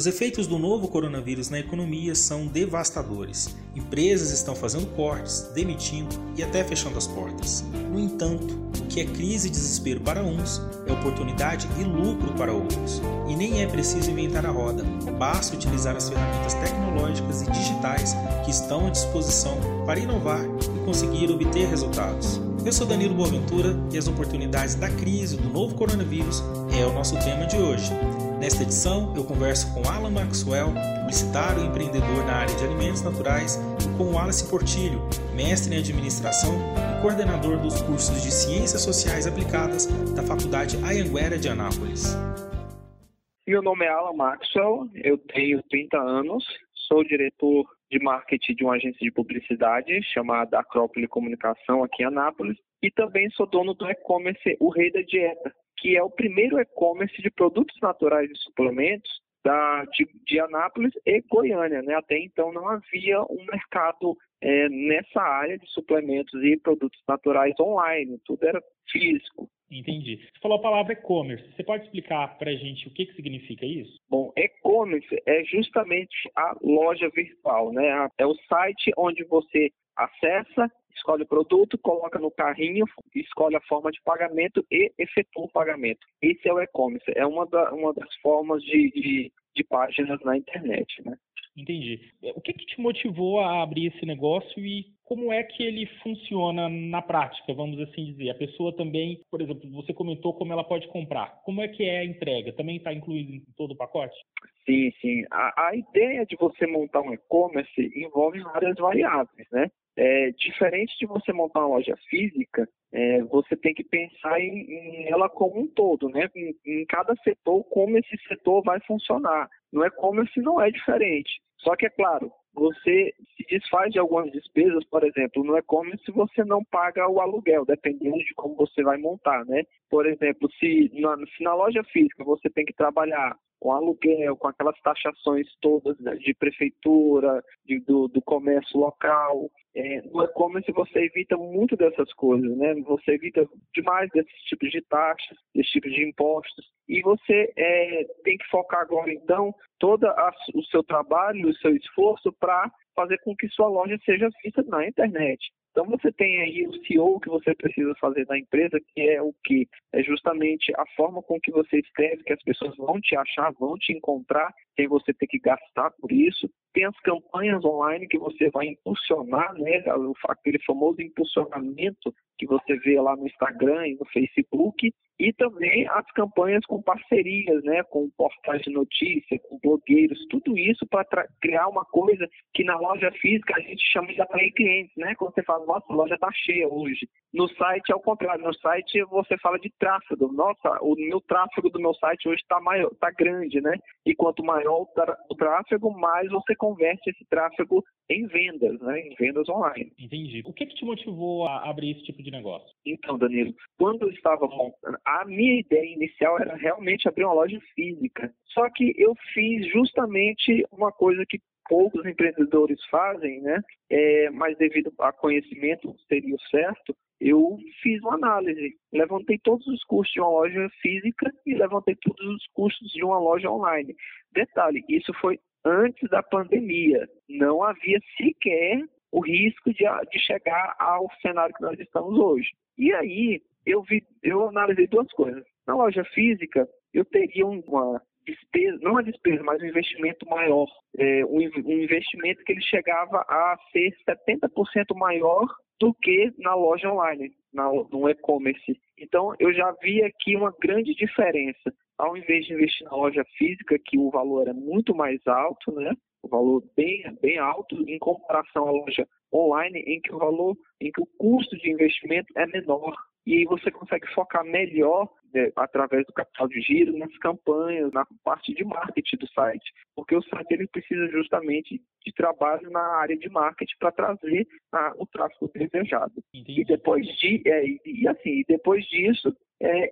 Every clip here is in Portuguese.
Os efeitos do novo coronavírus na economia são devastadores. Empresas estão fazendo cortes, demitindo e até fechando as portas. No entanto, o que é crise e desespero para uns é oportunidade e lucro para outros. E nem é preciso inventar a roda, basta utilizar as ferramentas tecnológicas e digitais que estão à disposição para inovar e conseguir obter resultados. Eu sou Danilo Boaventura e as oportunidades da crise do novo coronavírus é o nosso tema de hoje. Nesta edição, eu converso com Alan Maxwell, publicitário e empreendedor na área de alimentos naturais, e com Wallace Portilho, mestre em administração e coordenador dos cursos de Ciências Sociais Aplicadas da Faculdade Ayanguera de Anápolis. Meu nome é Alan Maxwell, eu tenho 30 anos, sou diretor de marketing de uma agência de publicidade chamada Acrópole Comunicação aqui em Anápolis e também sou dono do e-commerce O Rei da Dieta, que é o primeiro e-commerce de produtos naturais e suplementos da, de, de, Anápolis e Goiânia. Né? Até então não havia um mercado é, nessa área de suplementos e produtos naturais online, tudo era físico. Entendi. Você falou a palavra e-commerce. Você pode explicar para a gente o que, que significa isso? Bom, e-commerce é justamente a loja virtual, né? É o site onde você acessa escolhe o produto, coloca no carrinho, escolhe a forma de pagamento e efetua o pagamento. Esse é o e-commerce, é uma, da, uma das formas de, de, de páginas na internet, né? Entendi. O que, que te motivou a abrir esse negócio e como é que ele funciona na prática, vamos assim dizer? A pessoa também, por exemplo, você comentou como ela pode comprar. Como é que é a entrega? Também está incluído em todo o pacote? Sim, sim. A, a ideia de você montar um e-commerce envolve várias variáveis, né? É, diferente de você montar uma loja física, é, você tem que pensar em, em, ela como um todo, né? Em, em, cada setor, como esse setor vai funcionar. No e-commerce não é diferente. Só que, é claro, você se desfaz de algumas despesas, por exemplo, no e-commerce você não paga o aluguel, dependendo de como você vai montar, né? Por exemplo, se na, se na loja física você tem que trabalhar com aluguel, com aquelas taxações todas de prefeitura, de, do, do comércio local, é, no e-commerce você evita muito dessas coisas, né? Você evita demais desses tipos de taxas, desses tipos de impostos. E você é, tem que focar agora, então, todo o seu trabalho, o seu esforço para fazer com que sua loja seja vista na internet. Então você tem aí o CEO que você precisa fazer na empresa, que é o que? É justamente a forma com que você escreve, que as pessoas vão te achar, vão te encontrar, sem você ter que gastar por isso. Tem as campanhas online que você vai impulsionar, né? Aquele famoso impulsionamento que você vê lá no Instagram e no Facebook e também as campanhas com parcerias, né, com portais de notícia, com blogueiros, tudo isso para criar uma coisa que na loja física a gente chama de atrair clientes, né? Quando você fala, nossa, a loja está cheia hoje. No site é o contrário, no site você fala de tráfego. Nossa, o meu tráfego do meu site hoje está maior, está grande, né? E quanto maior o tráfego, mais você converte esse tráfego em vendas, né? Em vendas online. Entendi. O que, que te motivou a abrir esse tipo de negócio? Então, Danilo, quando eu estava montando a minha ideia inicial era realmente abrir uma loja física. Só que eu fiz justamente uma coisa que poucos empreendedores fazem, né? É, mas devido a conhecimento seria o certo, eu fiz uma análise, levantei todos os custos de uma loja física e levantei todos os custos de uma loja online. Detalhe, isso foi antes da pandemia. Não havia sequer o risco de, de chegar ao cenário que nós estamos hoje. E aí, eu vi, eu analisei duas coisas. Na loja física, eu teria uma despesa, não uma despesa, mas um investimento maior. É, um, um investimento que ele chegava a ser 70% maior do que na loja online, na, no e-commerce. Então, eu já vi aqui uma grande diferença. Ao invés de investir na loja física, que o valor era muito mais alto, né? O valor bem, bem alto em comparação à loja online, em que o valor, em que o custo de investimento é menor e aí você consegue focar melhor né, através do capital de giro nas campanhas, na parte de marketing do site, porque o site ele precisa justamente de trabalho na área de marketing para trazer a, o tráfego desejado. Entendi. E depois de é, e, assim, depois disso, é,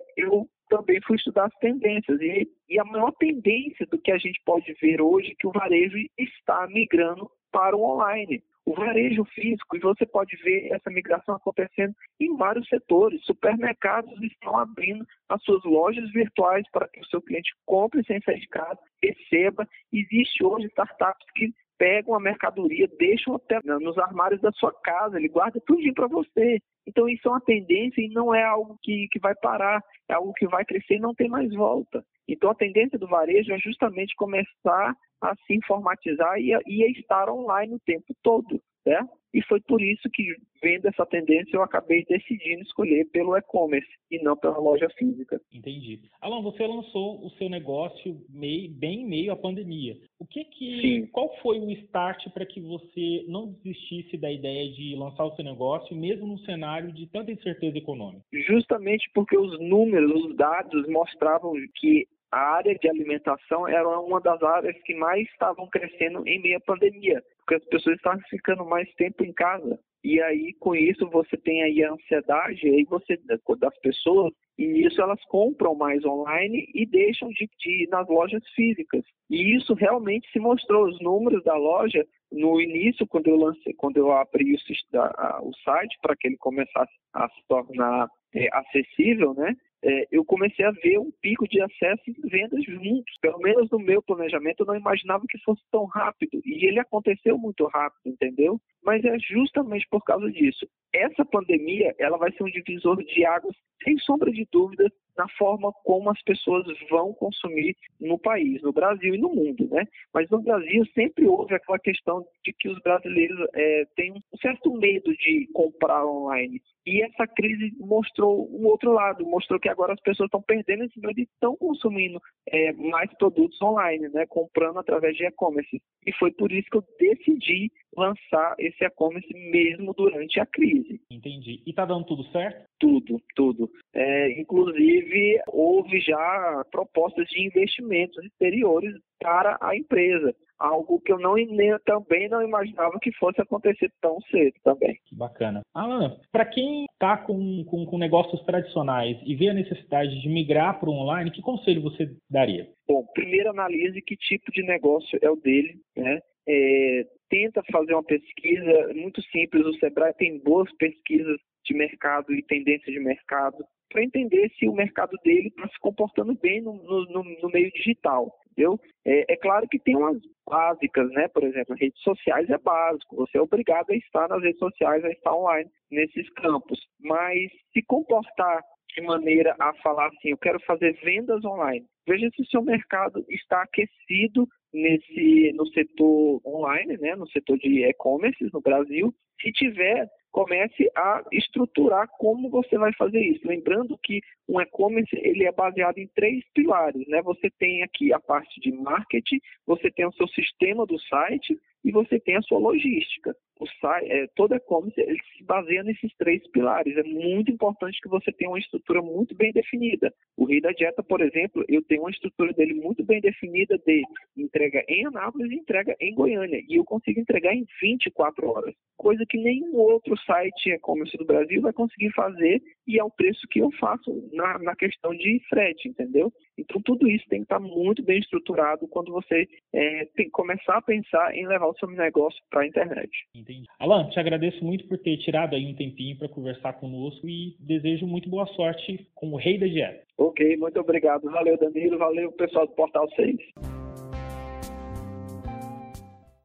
eu também fui estudar as tendências e, e a maior tendência do que a gente pode ver hoje é que o varejo está migrando para o online. o varejo físico, e você pode ver essa migração acontecendo em vários setores. Supermercados estão abrindo as suas lojas virtuais para que o seu cliente compre sem sair de casa, receba. Existe hoje startups que pegam a mercadoria, deixam até nos armários da sua casa, ele guarda tudo para você. Então isso é uma tendência e não é algo que, que vai parar, é algo que vai crescer e não tem mais volta. Então a tendência do varejo é justamente começar a se informatizar e e a estar online o tempo todo, certo? E foi por isso que, vendo essa tendência, eu acabei decidindo escolher pelo e-commerce e não pela loja física. Entendi. Alan, você lançou o seu negócio meio, bem em meio à pandemia. O que que, Sim. qual foi o start para que você não desistisse da ideia de lançar o seu negócio, mesmo num cenário de tanta incerteza econômica? Justamente porque os números, os dados mostravam que a área de alimentação era uma das áreas que mais estavam crescendo em meio à pandemia, porque as pessoas estavam ficando mais tempo em casa. E aí, com isso, você tem aí a ansiedade aí você, das pessoas, e isso elas compram mais online e deixam de, de ir nas lojas físicas. E isso realmente se mostrou. Os números da loja, no início, quando eu lancei, quando eu abri o, o site para que ele começasse a se tornar é, acessível, né? É, eu comecei a ver um pico de acesso e vendas juntos. Pelo menos no meu planejamento, eu não imaginava que fosse tão rápido. E ele aconteceu muito rápido, entendeu? Mas é justamente por causa disso. Essa pandemia, ela vai ser um divisor de águas, sem sombra de dúvida, na forma como as pessoas vão consumir no país, no Brasil e no mundo, né? Mas no Brasil sempre houve aquela questão de que os brasileiros é, têm um certo medo de comprar online. E essa crise mostrou um outro lado, mostrou que agora as pessoas estão perdendo esse medo e estão consumindo é, mais produtos online, né? Comprando através de e-commerce. E foi por isso que eu decidi lançar esse e-commerce mesmo durante a crise. Entendi. E está dando tudo certo? Tudo, tudo. É, inclusive, houve já propostas de investimentos exteriores para a empresa algo que eu não nem, também não imaginava que fosse acontecer tão cedo também. Que bacana. Alan, para quem está com, com, com, negócios tradicionais e vê a necessidade de migrar para o online, que conselho você daria? Bom, primeiro analise que tipo de negócio é o dele, né? É, tenta fazer uma pesquisa muito simples. O Sebrae tem boas pesquisas de mercado e tendências de mercado para entender se o mercado dele está se comportando bem no, no, no, meio digital, entendeu? É, é, claro que tem umas básicas, né? Por exemplo, redes sociais é básico, você é obrigado a estar nas redes sociais, a estar online nesses campos, mas se comportar de maneira a falar assim, eu quero fazer vendas online. Veja se o seu mercado está aquecido nesse no setor online, né, no setor de e-commerce no Brasil. Se tiver, comece a estruturar como você vai fazer isso. Lembrando que um e-commerce ele é baseado em três pilares, né? Você tem aqui a parte de marketing, você tem o seu sistema do site e você tem a sua logística. O site, é, todo e-commerce ele se baseia nesses três pilares. É muito importante que você tenha uma estrutura muito bem definida. O Rei da Dieta, por exemplo, eu tenho uma estrutura dele muito bem definida de entrega em Anápolis e entrega em Goiânia. E eu consigo entregar em 24 horas. Coisa que nenhum outro site e-commerce do Brasil vai conseguir fazer e ao preço que eu faço na, na questão de frete, entendeu? Então tudo isso tem que estar muito bem estruturado quando você é, tem que começar a pensar em levar o seu negócio para a internet. Entendi. Alan, te agradeço muito por ter tirado aí um tempinho para conversar conosco e desejo muito boa sorte com o Rei da Dieta. Ok, muito obrigado. Valeu, Danilo. Valeu, pessoal do Portal 6.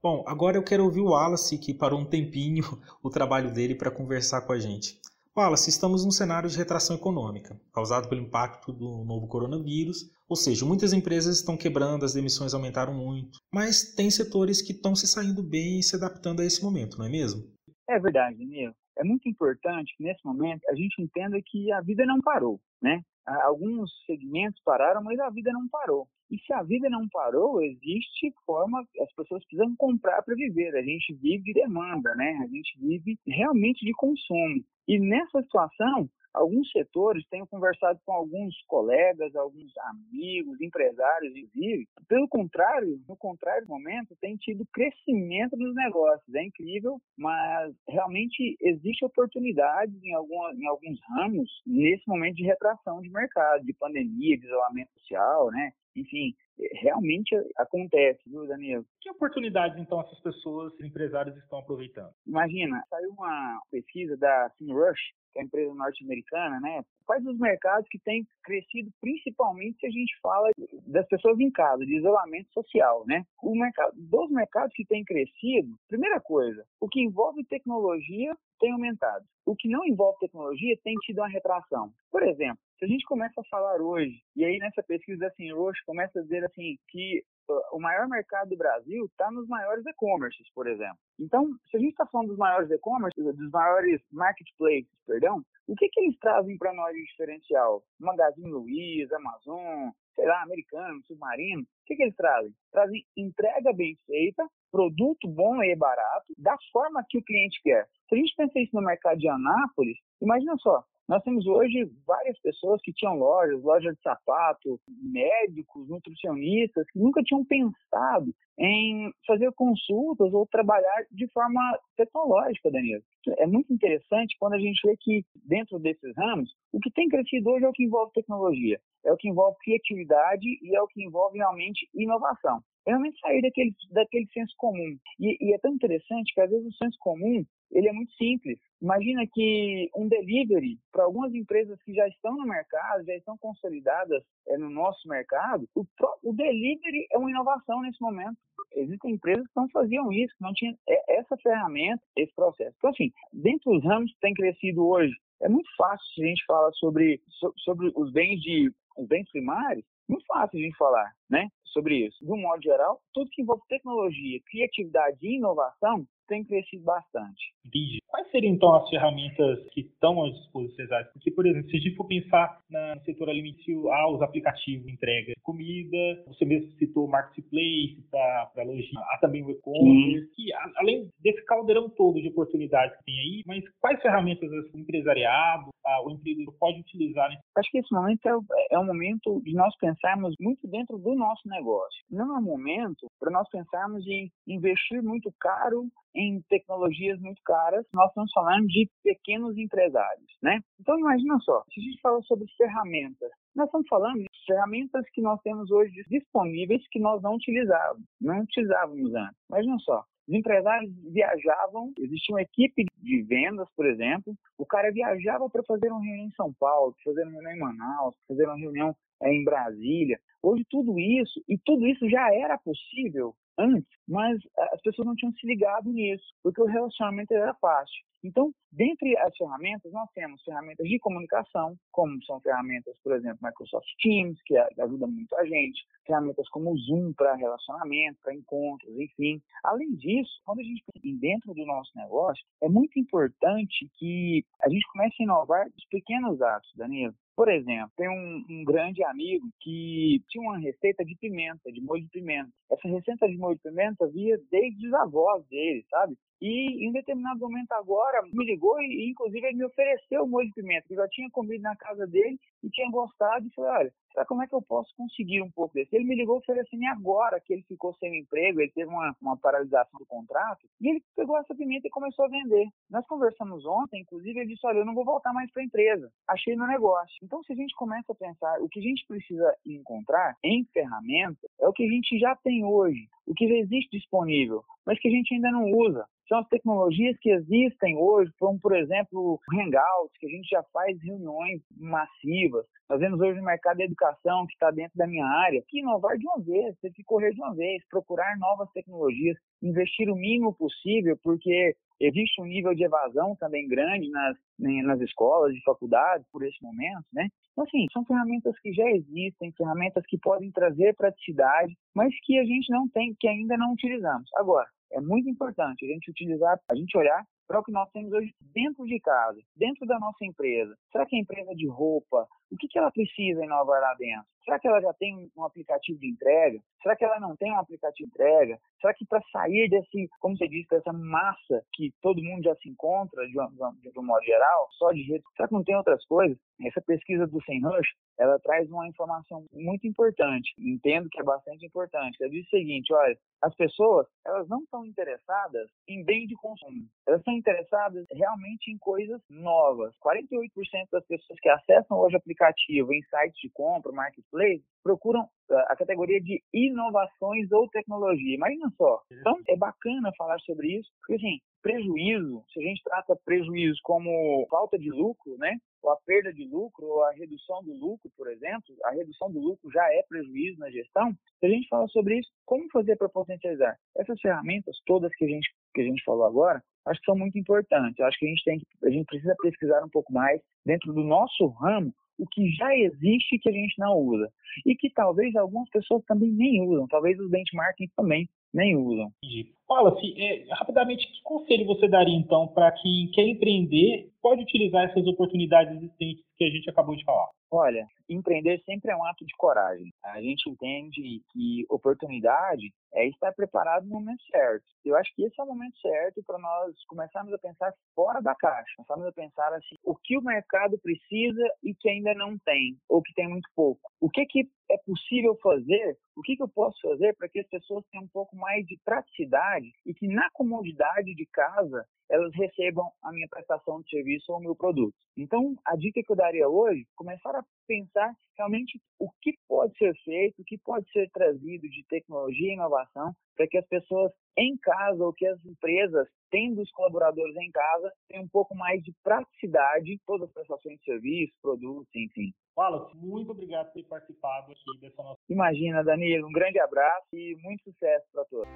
Bom, agora eu quero ouvir o Wallace, que parou um tempinho o trabalho dele para conversar com a gente. Wallace, estamos num cenário de retração econômica, causado pelo impacto do novo coronavírus, ou seja, muitas empresas estão quebrando, as demissões aumentaram muito, mas tem setores que estão se saindo bem e se adaptando a esse momento, não é mesmo? É verdade, Nil. É muito importante que nesse momento a gente entenda que a vida não parou, né? Alguns segmentos pararam, mas a vida não parou. E se a vida não parou, existe forma, as pessoas precisam comprar para viver. A gente vive de demanda, né? A gente vive realmente de consumo. E nessa situação, alguns setores, tenho conversado com alguns colegas, alguns amigos, empresários, inclusive, pelo contrário, no contrário momento, tem tido crescimento nos negócios. É incrível, mas realmente existe oportunidades em, alguma, em alguns ramos nesse momento de retração de mercado, de pandemia, de isolamento social, né? Enfim, realmente acontece, viu, Danilo? Que oportunidades, então, essas pessoas, empresários, estão aproveitando? Imagina, saiu uma pesquisa da SEMrush, que é a empresa norte-americana, né? Quais os mercados que têm crescido, principalmente se a gente fala das pessoas em casa, de isolamento social, né? O mercado, dos mercados que têm crescido, primeira coisa, o que envolve tecnologia tem aumentado. O que não envolve tecnologia tem tido uma retração. Por exemplo, se a gente começa a falar hoje, e aí nessa pesquisa assim, Roche começa a dizer assim que o maior mercado do Brasil está nos maiores e-commerces, por exemplo. Então, se a gente está falando dos maiores e-commerces, dos maiores marketplaces, perdão, o que, que eles trazem para nós de diferencial? Magazine Luiza, Amazon, sei lá, Americano, Submarino, o que, que eles trazem? Trazem entrega bem feita, produto bom e barato, da forma que o cliente quer. Se a gente pensa isso no mercado de Anápolis, imagina só, nós temos hoje várias pessoas que tinham lojas, lojas de sapato, médicos, nutricionistas, que nunca tinham pensado em fazer consultas ou trabalhar de forma tecnológica, Danilo. É muito interessante quando a gente vê que dentro desses ramos, o que tem crescido hoje é o que envolve tecnologia, é o que envolve criatividade e é o que envolve realmente inovação realmente sair daquele, daquele senso comum. E, e, é tão interessante que às vezes o senso comum ele é muito simples. Imagina que um delivery para algumas empresas que já estão no mercado, já estão consolidadas é, no nosso mercado, o, o delivery é uma inovação nesse momento. Existem empresas que não faziam isso, que não tinham é, essa ferramenta, esse processo. Então, assim, dentro dos ramos que tem crescido hoje, é muito fácil a gente falar sobre, sobre os bens de os bens primários, muito fácil a gente falar, né, sobre isso. De um modo geral, tudo que envolve tecnologia, criatividade e inovação tem crescido bastante. Entendi. Quais seriam então as ferramentas que estão à disposição? Porque, por exemplo, se a gente for pensar no setor alimentício, há os aplicativos de entrega de comida, você mesmo citou o marketplace para logística, há também o e-commerce, e além desse caldeirão todo de oportunidades que tem aí, mas quais ferramentas o empresariado, o empreendedor pode utilizar? Né? Acho que esse momento é, é um momento de nós pensarmos muito dentro do nosso negócio. Não é momento para nós pensarmos em investir muito caro em tecnologias muito caras, nós estamos falando de pequenos empresários, né? Então imagina só, se a gente fala sobre ferramentas, nós estamos falando de ferramentas que nós temos hoje disponíveis que nós não utilizávamos, não utilizávamos antes. Imagina só, os empresários viajavam, existia uma equipe de vendas, por exemplo, o cara viajava para fazer uma reunião em São Paulo, fazer uma reunião em Manaus, fazer uma reunião é, em Brasília. Hoje tudo isso, e tudo isso já era possível antes, mas as pessoas não tinham se ligado nisso, porque o relacionamento era fácil. Então, dentre as ferramentas, nós temos ferramentas de comunicação, como são ferramentas, por exemplo, Microsoft Teams, que ajuda muito a gente, ferramentas como o Zoom para relacionamento, para encontros, enfim. Além disso, quando a gente pensa dentro do nosso negócio, é muito importante que a gente comece a inovar os pequenos atos, Danilo. Por exemplo, tem um, um, grande amigo que tinha uma receita de pimenta, de molho de pimenta. Essa receita de molho de pimenta via desde os avós dele, sabe? E em um determinado momento agora me ligou e, inclusive, ele me ofereceu o molho de pimenta, que eu já tinha comido na casa dele e tinha gostado. E falei: olha, como é que eu posso conseguir um pouco desse? Ele me ligou oferecendo agora que ele ficou sem emprego, ele teve uma, uma paralisação do contrato, e ele pegou essa pimenta e começou a vender. Nós conversamos ontem, inclusive, ele disse: olha, eu não vou voltar mais para a empresa, achei no negócio. Então, se a gente começa a pensar, o que a gente precisa encontrar em ferramentas é o que a gente já tem hoje, o que já existe disponível, mas que a gente ainda não usa são as tecnologias que existem hoje, como, por exemplo, o Hangouts, que a gente já faz reuniões massivas. Nós vemos hoje no mercado da educação, que está dentro da minha área, que inovar de uma vez, tem que correr de uma vez, procurar novas tecnologias, investir o mínimo possível, porque existe um nível de evasão também grande nas, nas escolas e faculdades por esse momento, né? Então, assim, são ferramentas que já existem, ferramentas que podem trazer praticidade, mas que a gente não tem, que ainda não utilizamos. Agora, é muito importante a gente utilizar, a gente olhar para o que nós temos hoje dentro de casa, dentro da nossa empresa. Será que a empresa de roupa, o que, que ela precisa inovar lá dentro? Será que ela já tem um aplicativo de entrega? Será que ela não tem um aplicativo de entrega? Será que para sair desse, como você disse, dessa massa que todo mundo já se encontra de, uma, de um modo geral, só de jeito, será que não tem outras coisas? Essa pesquisa do SEMrush, ela traz uma informação muito importante, entendo que é bastante importante. Ela diz o seguinte, olha, as pessoas, elas não estão interessadas em bem de consumo. Elas estão interessadas realmente em coisas novas. 48% das pessoas que acessam hoje aplicativo em sites de compra, marketplace, procuram a categoria de inovações ou tecnologia. Imagina só. Então, é bacana falar sobre isso, porque assim, prejuízo, se a gente trata prejuízo como falta de lucro, né? Ou a perda de lucro, ou a redução do lucro, por exemplo, a redução do lucro já é prejuízo na gestão. Se a gente fala sobre isso, como fazer para potencializar? Essas ferramentas todas que a gente que a gente falou agora, acho que são muito importantes. acho que a gente tem a gente precisa pesquisar um pouco mais dentro do nosso ramo o que já existe que a gente não usa. E que talvez algumas pessoas também nem usam, talvez os benchmarking também nem usam. Entendi. Wallace, é, rapidamente, que conselho você daria então para quem quer empreender pode utilizar essas oportunidades existentes que a gente acabou de falar? Olha, empreender sempre é um ato de coragem. A gente entende que oportunidade é estar preparado no momento certo. Eu acho que esse é o momento certo para nós começarmos a pensar fora da caixa. Começarmos a pensar assim, o que o mercado precisa e que ainda não tem, ou que tem muito pouco. O que, que é possível fazer? O que, que eu posso fazer para que as pessoas tenham um pouco mais de praticidade e que na comodidade de casa elas recebam a minha prestação de serviço ou o meu produto. Então, a dica que eu daria hoje, começar a pensar realmente o que pode ser feito, o que pode ser trazido de tecnologia e inovação para que as pessoas em casa ou que as empresas, tendo os colaboradores em casa, tenham um pouco mais de praticidade, todas as prestações de serviço, produtos, enfim. Wallace, muito obrigado por ter participado aqui dessa nossa. Imagina, Danilo, um grande abraço e muito sucesso para todos.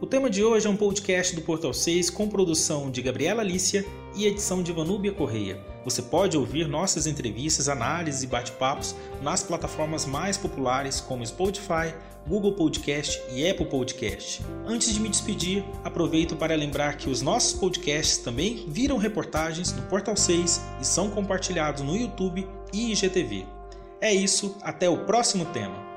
O tema de hoje é um podcast do Portal 6 com produção de Gabriela Alicia e edição de Vanúbia Correia. Você pode ouvir nossas entrevistas, análises e bate-papos nas plataformas mais populares como Spotify, Google Podcast e Apple Podcast. Antes de me despedir, aproveito para lembrar que os nossos podcasts também viram reportagens no Portal 6 e são compartilhados no YouTube e IGTV. É isso, até o próximo tema.